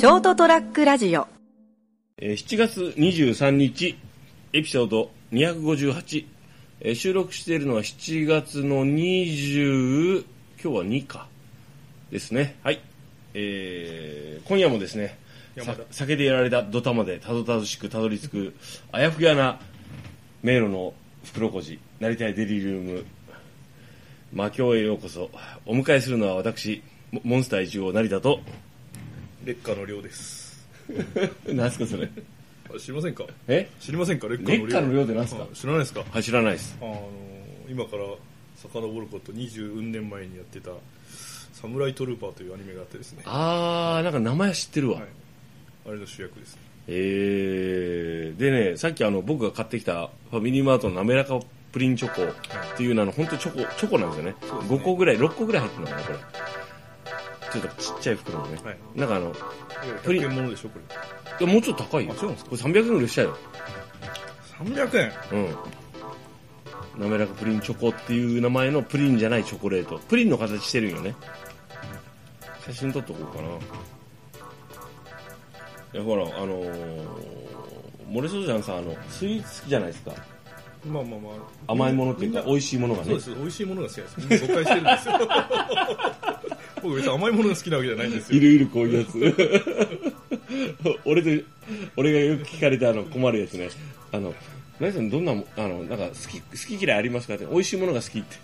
ショートトラックラジオえー7月23日、エピソード258、えー収録しているのは7月の20、今日は2か。ですね。はい。えー今夜もですね、さ酒でやられた土玉でたどたどしくたどり着く、あやふやな迷路の袋小路、なりたいデリリウム、魔境へようこそ。お迎えするのは私、モモンスター一号成田と、劣化の量です。何すかそれ？あ知りませんか？え？知りませんか？劣化の量。劣化の量って何すか？あ知らないですか？はい、知らないです。あの今から遡ること20運年前にやってたサムライトルーパーというアニメがあってですね。あー、なんか名前知ってるわ。はい。あれの主役です。えー、でね、さっきあの僕が買ってきたファミリーマートの滑らかプリンチョコっていうのはあの本当チョコ、チョコなんですよね5個ぐらい、6個ぐらい入ってるのかな、これ。ちょっとちっちゃい袋のね。はい。なんかあの、プリン。100円ものでしょ、これ。いやもうちょっと高いよ。あそうなんですこれ300円ぐらいしたよ。300円？うん。滑らかプリンチョコっていう名前のプリンじゃないチョコレート。プリンの形してるんよね。写真撮っとこうかな。いや、ほら、あのー、モレソジャンさん、あの、スイーツ好きじゃないですか。まあまあまあ。甘いものっていうか、美味しいものがねそうで。す。美味しいものが好きです。誤解してるんですよ。僕別に甘いものが好きなわけじゃないんですよ。いるいる、こういうやつ。俺と、俺がよく聞かれてあの困るやつね。あの、何さんどんなも、あの、なんか好き、好き嫌いありますかって、美味しいものが好きって。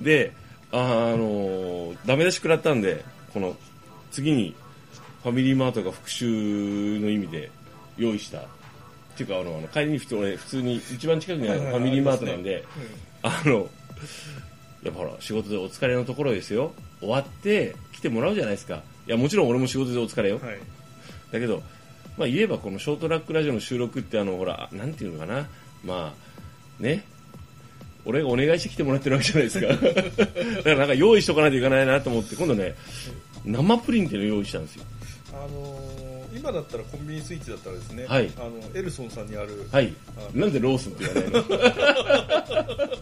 で、ああの、ダメ出し食らったんで、この、次に、ファミリーマートが復習の意味で用意した。っていうか、あの、あの帰りに普通俺、普通に一番近くにあるファミリーマートなんで、あの、やっぱほら、仕事でお疲れのところですよ。終わって来てもらうじゃないですか。いや、もちろん俺も仕事でお疲れよ。はい。だけど、まあ言えばこのショートラックラジオの収録ってあの、ほら、なんていうのかな。まあ、ね。俺がお願いして来てもらってるわけじゃないですか。だからなんか用意しとかないといけないなと思って、今度ね、生プリンっていうのを用意したんですよ。あのー今だったらコンビニスイーツだったらですね、はいあのエルソンさんにある、はいあ。なんでロースって言わない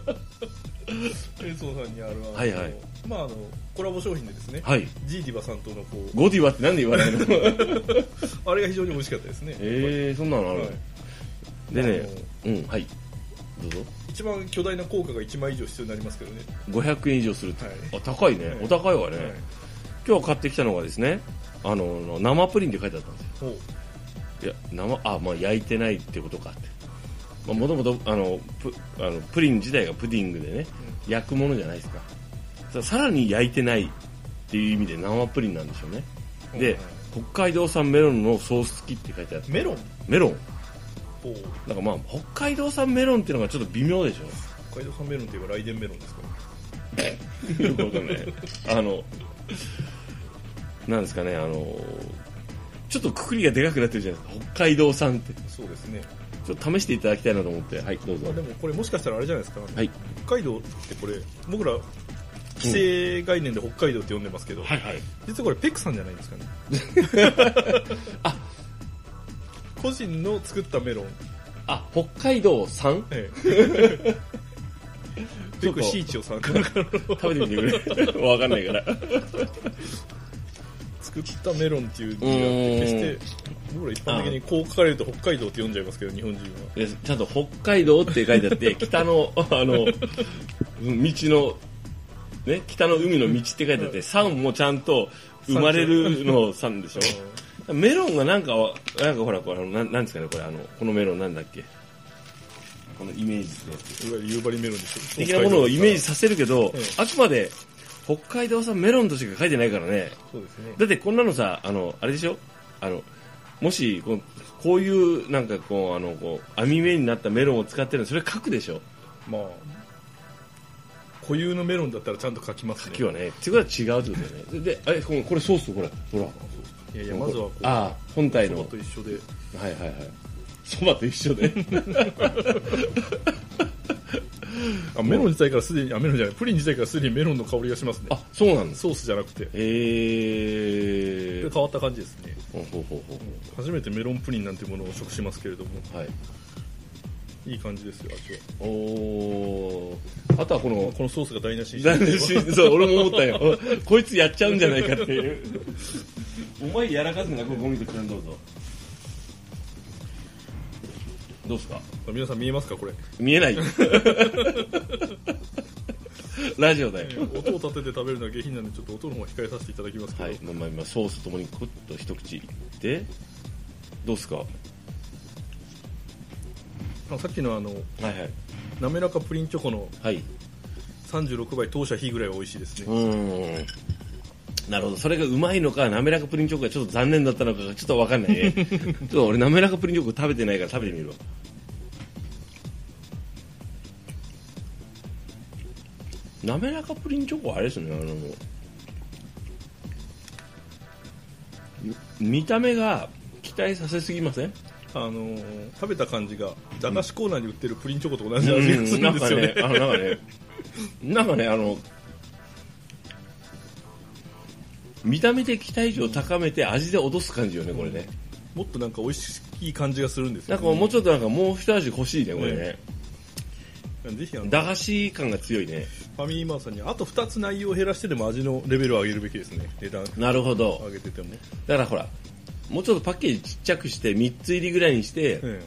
の？エルソンさんにあるあ、はいはいまああのコラボ商品でですね、はい。ジーディバさんとのこうゴディバってなんで言わないのあれが非常に美味しかったですね。えー、そんなのある、はいでね、うん、はい。どうぞ。一番巨大な効果が1枚以上必要になりますけどね。500円以上するって、はいあ高いね、はいお高いわね、今日買ってきたのがですねあの生プリンって書いてあったんですよいや生あまあ焼いてないってことかってもともとあのプあのプリン自体がプディングでね、焼くものじゃないですか。ささらに焼いてないっていう意味で生プリンなんでしょうね。でうん北海道産メロンのソース付きって書いてあって。メロン？メロン。なんかまあ北海道産メロンっていうのがちょっと微妙でしょ。北海道産メロンといえばライデンメロンですか？よくわかんない。あの、なんですかね、あの、ちょっとくくりがでかくなってるじゃないですか。北海道産って。そうですね。ちょっと試していただきたいなと思って。はい、どうぞまあ、。でもこれもしかしたらあれじゃないですか、はい。北海道ってこれ、僕ら、既成概念で北海道って呼んでますけど、はいはい。実はこれペクさんじゃないですかね。あ 個人の作ったメロン。あ、北海道産？ええペク ちょっとシーチョさん 食べてみてくれ。わかんないから。作ったメロンっていう字があって、決して、僕ら一般的にこう書かれると北海道って読んじゃいますけど、日本人は。でちゃんと北海道って書いてあって、北の、あの、うん道の、ね、北の海の道って書いてあって、産もちゃんと生まれるの産でしょ。メロンがなんかは、なんかほら、これ、なんなんですかね、これ、あの、このメロンなんだっけ？このイメージで。いわゆる夕張メロンでしょ。的なものをイメージさせるけどええ、あくまで北海道産メロンとしか書いてないからね。そうですね。だってこんなのさ、あの、あれでしょ？あの、もしこう、こういう、なんかこう、あの、こう、網目になったメロンを使ってるの、それ書くでしょ？まあ、固有のメロンだったらちゃんと書きますね。書きはね。っていうことは違うってことだよね。で、え、これこれソース、これ。ほら。いやいや、まずはこう、ああ、本体の。そばと一緒で、はいはいはい。そばと一緒で。あ、メロン自体からすでに、あ、メロンじゃない、プリン自体からすでにメロンの香りがしますね。あ、そうなんです。ソースじゃなくて。えー。変わった感じですね。ほうほうほうほ初めてメロンプリンなんてものを食しますけれども、う。はい。いい感じですよ、味は。おーあとはこの、このソースが台無しに残念しそう、俺も思ったよ。こいつやっちゃうんじゃないかっていう。お前やらかすなこれゴミとくんどうぞどうですか？皆さん見えますか？これ。見えない。よ ラジオだよ。音を立てて食べるのは下品なんでちょっと音の方は控えさせていただきますけど、はい、まあまあまあソースともにコッと一口いって。どうですか？はあさっきのあのいはい。滑らかプリンチョコのはい。36倍当社比ぐらいは美味しいですうね、なるほど。それがうまいのか滑らかプリンチョコがちょっと残念だったのかがちょっと分かんないね。ちょっと俺滑らかプリンチョコ食べてないから食べてみるわ。滑らかプリンチョコはあれですねあのみ見た目が期待させすぎません？あのー食べた感じが駄菓子コーナーに売ってるプリンチョコと同じ味がするんですよなんかね、あのなんかね、なんかね、あの、見た目で期待値を高めて味で落とす感じよね、これね。もっとなんか美味しい感じがするんですよ、なんかもうちょっとなんかもう一味欲しいね、これね。ぜひあの駄菓子感が強いね。ファミリーマートさんにあと2つ内容を減らしてでも味のレベルを上げるべきですね値段なるほど。上げてても、だからほら、もうちょっとパッケージちっちゃくして3つ入りぐらいにして、え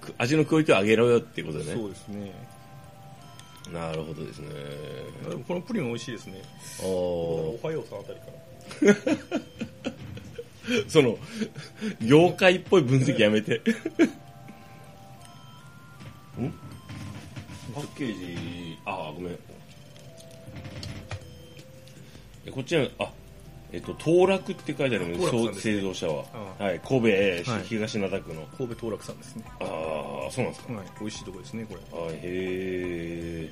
く味のクオリティを上げろよっていうことね。そうですねなるほどですね。でもこのプリン美味しいですねおおはようさんあたりからー その、業界っぽい分析やめて。ん？パッケージ、あ、ごめん。えこっちは、あ、えっと、当落って書いてあるので、ね製造者は。あはい、神戸、はい東灘区の。神戸当落さんですねああ、そうなんですか。はい美味しいとこですねこれはい、へえ。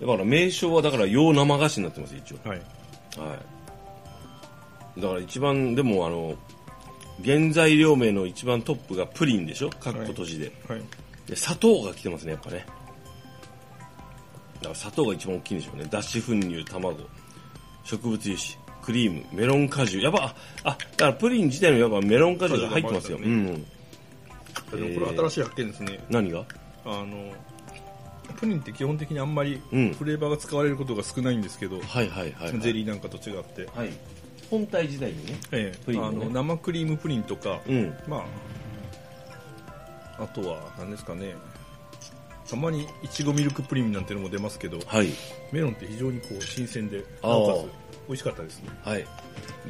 だから名称はだから洋生菓子になってます一応。はいはい。だから一番でもあの原材料名の一番トップがプリンでしょ？かっこ閉じで。はいで砂糖が来てますねやっぱね。だから砂糖が一番大きいんでしょうね。脱脂粉乳、卵、植物油脂、クリーム、メロン果汁。やっぱあ、あだからプリン自体のやっぱメロン果汁が入ってますよ。果汁がうん。でもこれ新しい発見ですね何が？あのプリンって基本的にあんまりうんフレーバーが使われることが少ないんですけど、はいはいはい、はい。ゼリーなんかと違って、はい。本体自体にね。ええプリンねあの生クリームプリンとか、うん。まああとは何ですかねたまにいちごミルクプリンなんてのも出ますけどはい。メロンって非常にこう新鮮でなおかつ美味しかったですねはい。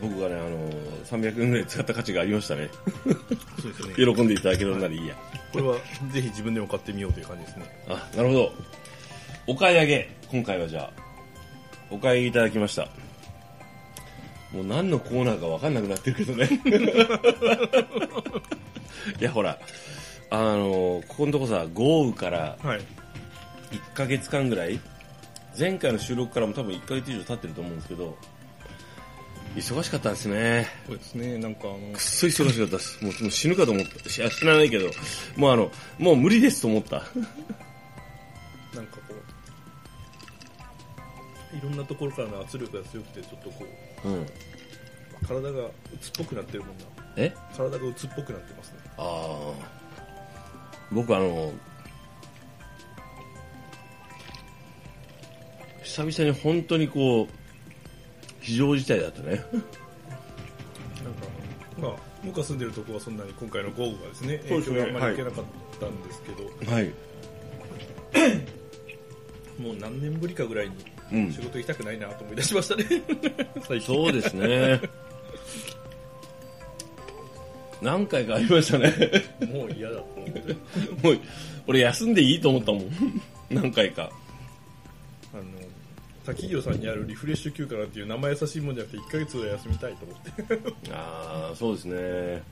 僕がね、あのー、300円ぐらい使った価値がありましたね。そうですね喜んでいただけるならいいや。これはぜひ自分でも買ってみようという感じですねあ、なるほど。お買い上げ。今回はじゃあ、お買い上げいただきました。もう何のコーナーか分かんなくなってるけどね。いや、ほら、あのー、ここのとこさ、豪雨からはい1ヶ月間ぐらい前回の収録からも多分1ヶ月以上経ってると思うんですけど、忙しかったですね。そうですねなんかあのくっそ忙しかったです。もうもう死ぬかと思った。いや死なないけど、もうあの、もう無理ですと思った。なんかこういろんなところからの圧力が強くてちょっとこううん。体が鬱っぽくなってるもんなえ？体が鬱っぽくなってますねああ。僕あの、久々に本当にこう、非常事態だったね。なんかまあ僕が住んでるとこはそんなに今回の豪雨がですね影響があんまり受けなかったんですけど、はい。もう何年ぶりかぐらいにうん仕。事行きたくないなと思い出しましたね最近 そうですね。何回かありましたね。もう嫌だと思ってもう、俺休んでいいと思ったもん。何回か。あの滝行さんにあるリフレッシュ休暇なんていう生優しいもんじゃなくて1ヶ月は休みたいと思ってああ、そうですね。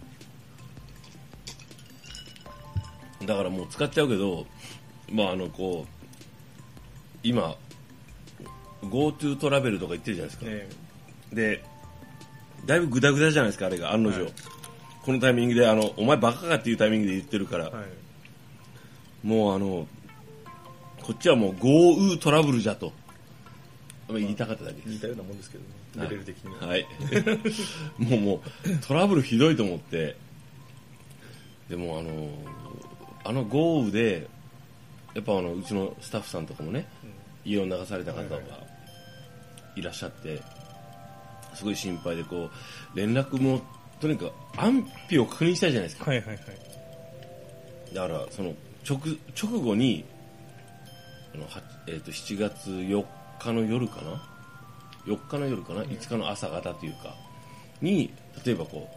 だからもう使っちゃうけど、まああの、こう、今、GoTo トラベルとか言ってるじゃないですか。ねで、だいぶグダグダじゃないですか、あれが、案の定。はいこのタイミングで、あの、お前バカかっていうタイミングで言ってるから、はい。もうあの、こっちはもう GoU トラブルじゃと、言いたかっただけです。似たようなもんですけどね。レベル的には、はい。も うもう、トラブルひどいと思って。でもあの、あの豪雨で、やっぱあの、うちのスタッフさんとかもね、家を流された方がいらっしゃって、すごい心配でこう連絡もとにかく安否を確認したいじゃないですか。はいはいはい。だからその直直後にあの、はえー、と7月4日の夜かな？4日の夜かな、5日の朝方というかに例えばこ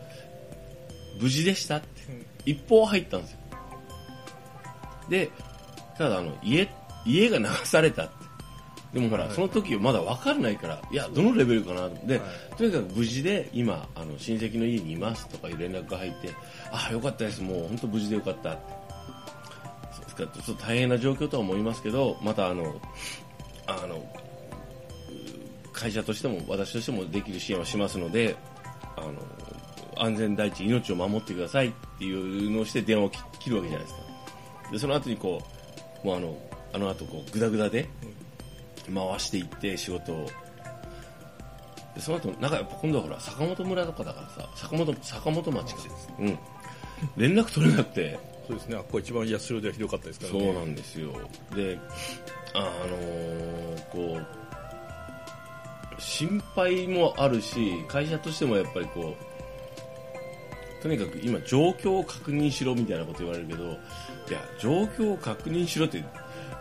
う無事でしたって一報入ったんですよ。でただあの家家が流されたってでもほら、はい。その時まだ分かんないからいやどのレベルかなと。思って、はい。とにかく無事で今あの親戚の家にいますとかいう連絡が入ってああよかったです。もう本当無事でよかった。そうですかちょっと大変な状況とは思いますけどまたあのあのう会社としても私としてもできる支援をしますのであの安全第一命を守ってくださいっていうのをして電話を切切るわけじゃないですか。でその後にこうもうあのあの後こうグダグダで回していって仕事を。でその後なんかやっぱ今度はほら坂本村とかだからさ坂本坂本町か。うん。連絡取れなくて。そうですね。あここ一番八代ではひどかったですからね。そうなんですよ。であのーこう心配もあるし会社としてもやっぱりこうとにかく今状況を確認しろみたいなこと言われるけどいや状況を確認しろって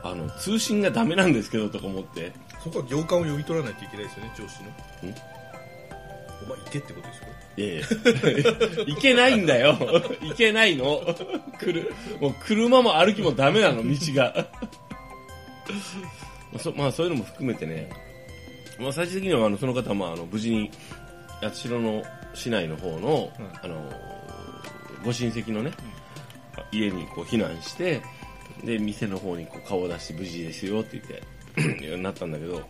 あの通信がダメなんですけどとか思って。そこは行間を読み取らないといけないですよね上司の。ん？お前行けってことでしょいやいや、いけないんだよ。いけないの。もう車も歩きもダメなの、道が。そ まあそういうのも含めてね、まあ最終的にはあのその方はまああの無事に八代の市内の方の、あの、ご親戚のね、家にこう避難して、で、店の方にこう顔を出して無事ですよって言って、なったんだけど、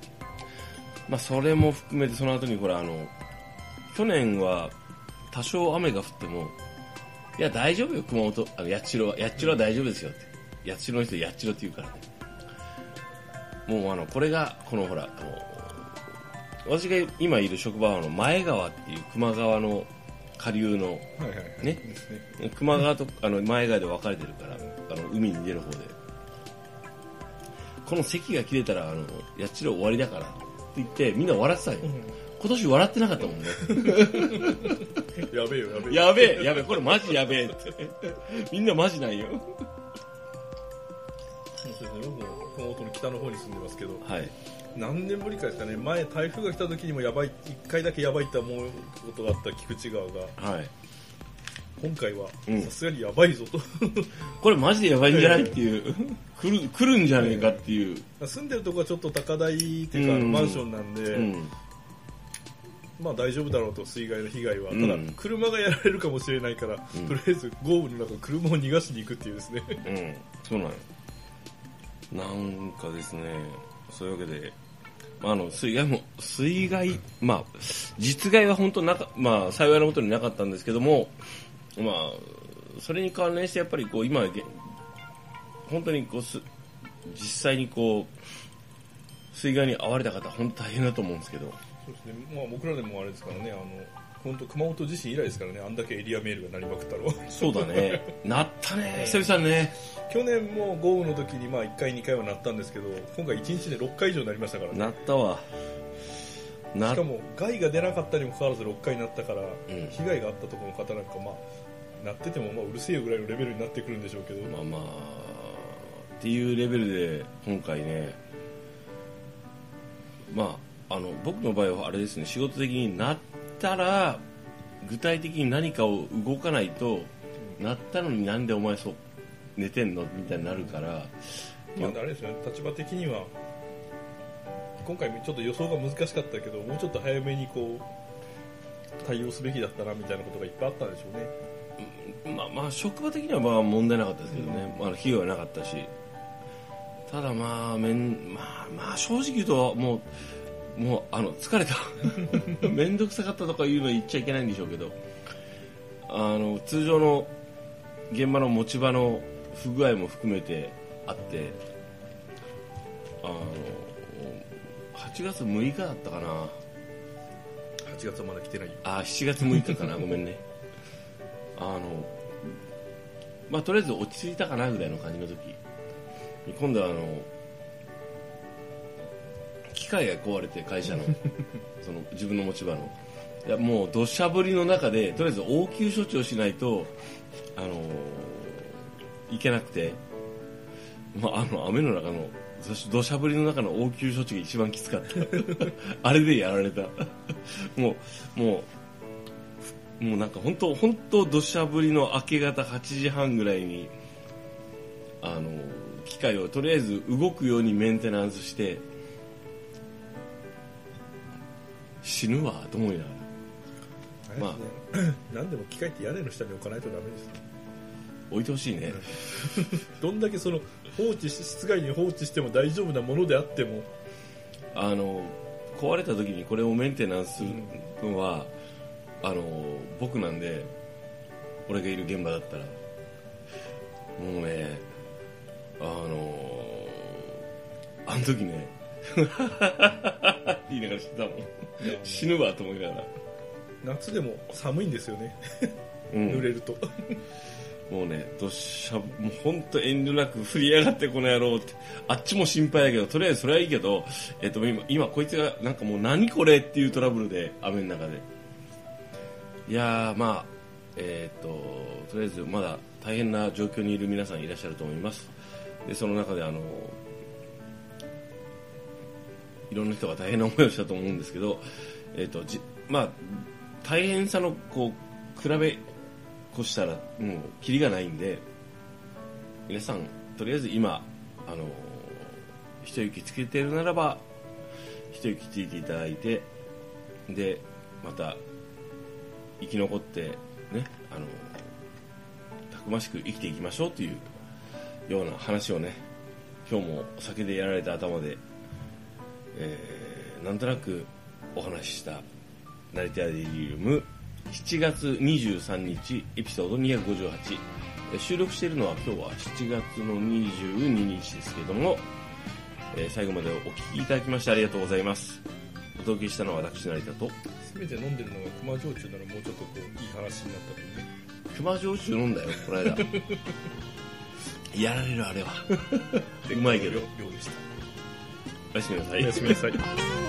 まあそれも含めてその後にほらあの、去年は多少雨が降っても、いや、大丈夫よ、熊本、あの、八代は、八代は大丈夫ですよって。八千代の人、八千代って言うからね。もう、あの、これが、このほら、あの、私が今いる職場は、あの、前川っていう熊川の下流の、はいはいはいね熊川と、あの、前川で分かれてるから、あの、海に出る方で。この席が切れたら、あの、八代終わりだからって言って、みんな笑ってたよ。今年笑ってなかったもんね。やべえよやべえよやべえ、やべえ、これマジやべえって。みんなマジなんよ。熊本の北の方に住んでますけどはい。何年ぶりかですかね前台風が来た時にもやばい1回だけやばいって思うことがあった菊池川がはい。今回はうんさすがにやばいぞと、これマジでやばいんじゃないっていう。来る、来るんじゃねえかっていう。住んでるとこはちょっと高台っていうか、うんマンションなんで、うん。まあ大丈夫だろうと水害の被害は、うんただ車がやられるかもしれないから、うんとりあえず豪雨の中車を逃がしに行くっていうですねうん。そうなのよ。なんかですね、そういうわけで、まあ、あの、水害も、水害、まあ、実害は本当なか、まあ、幸いなことになかったんですけども、まあ、それに関連してやっぱりこう、今、本当にこう、す実際にこう、水害に遭われた方、本当大変だと思うんですけど、そうですね、まあ、僕らでもあれですからねあの本当熊本地震以来ですからねあんだけエリアメールが鳴りまくったのはそうだね。なったね、久々にね。去年も豪雨の時にまあ1回2回は鳴ったんですけど今回1日で6回以上鳴りましたからねなったわ。なしかも害が出なかったにもかかわらず6回鳴ったから、ん被害があったところの方なんかまあ鳴っててもまあうるせえよぐらいのレベルになってくるんでしょうけど、まあまあ、っていうレベルで今回ね、まあ、あの、僕の場合はあれですね、仕事的になったら、具体的に何かを動かないと、なったのになんでお前そう、寝てんのみたいになるから、まあ、あれですよね。立場的には今回ちょっと予想が難しかったけどもうちょっと早めにこう対応すべきだったなみたいなことがいっぱいあったんでしょうね。まあまあ、職場的にはまあ問題なかったですけどね、まあ、被害はなかったし、ただまあ、めん、まあまあ、正直言うと、もう、もう、あの、疲れた。めんどくさかったとかいうのは言っちゃいけないんでしょうけど、あの、通常の現場の持ち場の不具合も含めてあって、あの、8月6日だったかな。8月はまだ来てないあ、7月6日かな、ごめんね。あの、まあ、とりあえず落ち着いたかなぐらいの感じの時、今度はあの、菊械が壊れて会社の その自分の持ち場の。いやもう土砂降りの中でとりあえず応急処置をしないとあのーいけなくて、まあ、あの雨の中の土砂土砂降りの中の応急処置が一番きつかった。あれでやられた。もうもうもうなんか本当本当土砂降りの明け方8時半ぐらいにあの機械をとりあえず動くようにメンテナンスして死ぬわと思いながら。まあ。何でも機械って屋根の下に置かないとダメですね置いてほしいね。どんだけその放置し室外に放置しても大丈夫なものであっても。あの壊れた時にこれをメンテナンスするのは、あの僕なんで俺がいる現場だったらもうねあのあの時ね 言いながら知ったもん。死ぬわと思いながら、夏でも寒いんですよね、うん。濡れると。もうね、どっしゃ、もう本当遠慮なく振りやがってこの野郎って、あっちも心配だけど、とりあえずそれはいいけど、えっと今、今こいつがなんかもう何これっていうトラブルで、雨の中で。いやー、まあ、えっと、とりあえずまだ大変な状況にいる皆さんいらっしゃると思います。で、その中であの、いろんな人が大変な思いをしたと思うんですけど、えっと、じまあ、大変さのこう、比べ越したらもうキリがないんで皆さんとりあえず今あの一息つけてるならば一息ついていただいてでまた生き残ってねあのたくましく生きていきましょうというような話をね今日もお酒でやられた頭で、えーなんとなくお話しした成田デリリウム。7月23日エピソード258えー収録しているのは今日は7月の22日ですけども、えー最後までお聞きいただきましてありがとうございます。お届けしたのは私成田と。せめて飲んでるのが熊焼酎ならもうちょっとこういい話になったのにね。熊焼酎飲んだよこの間。やられるあれは。うまいけど。量量でしたおやすみなさい。おやすみなさい。ー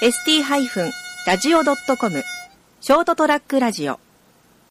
ST-radio.com ショートトラックラジオ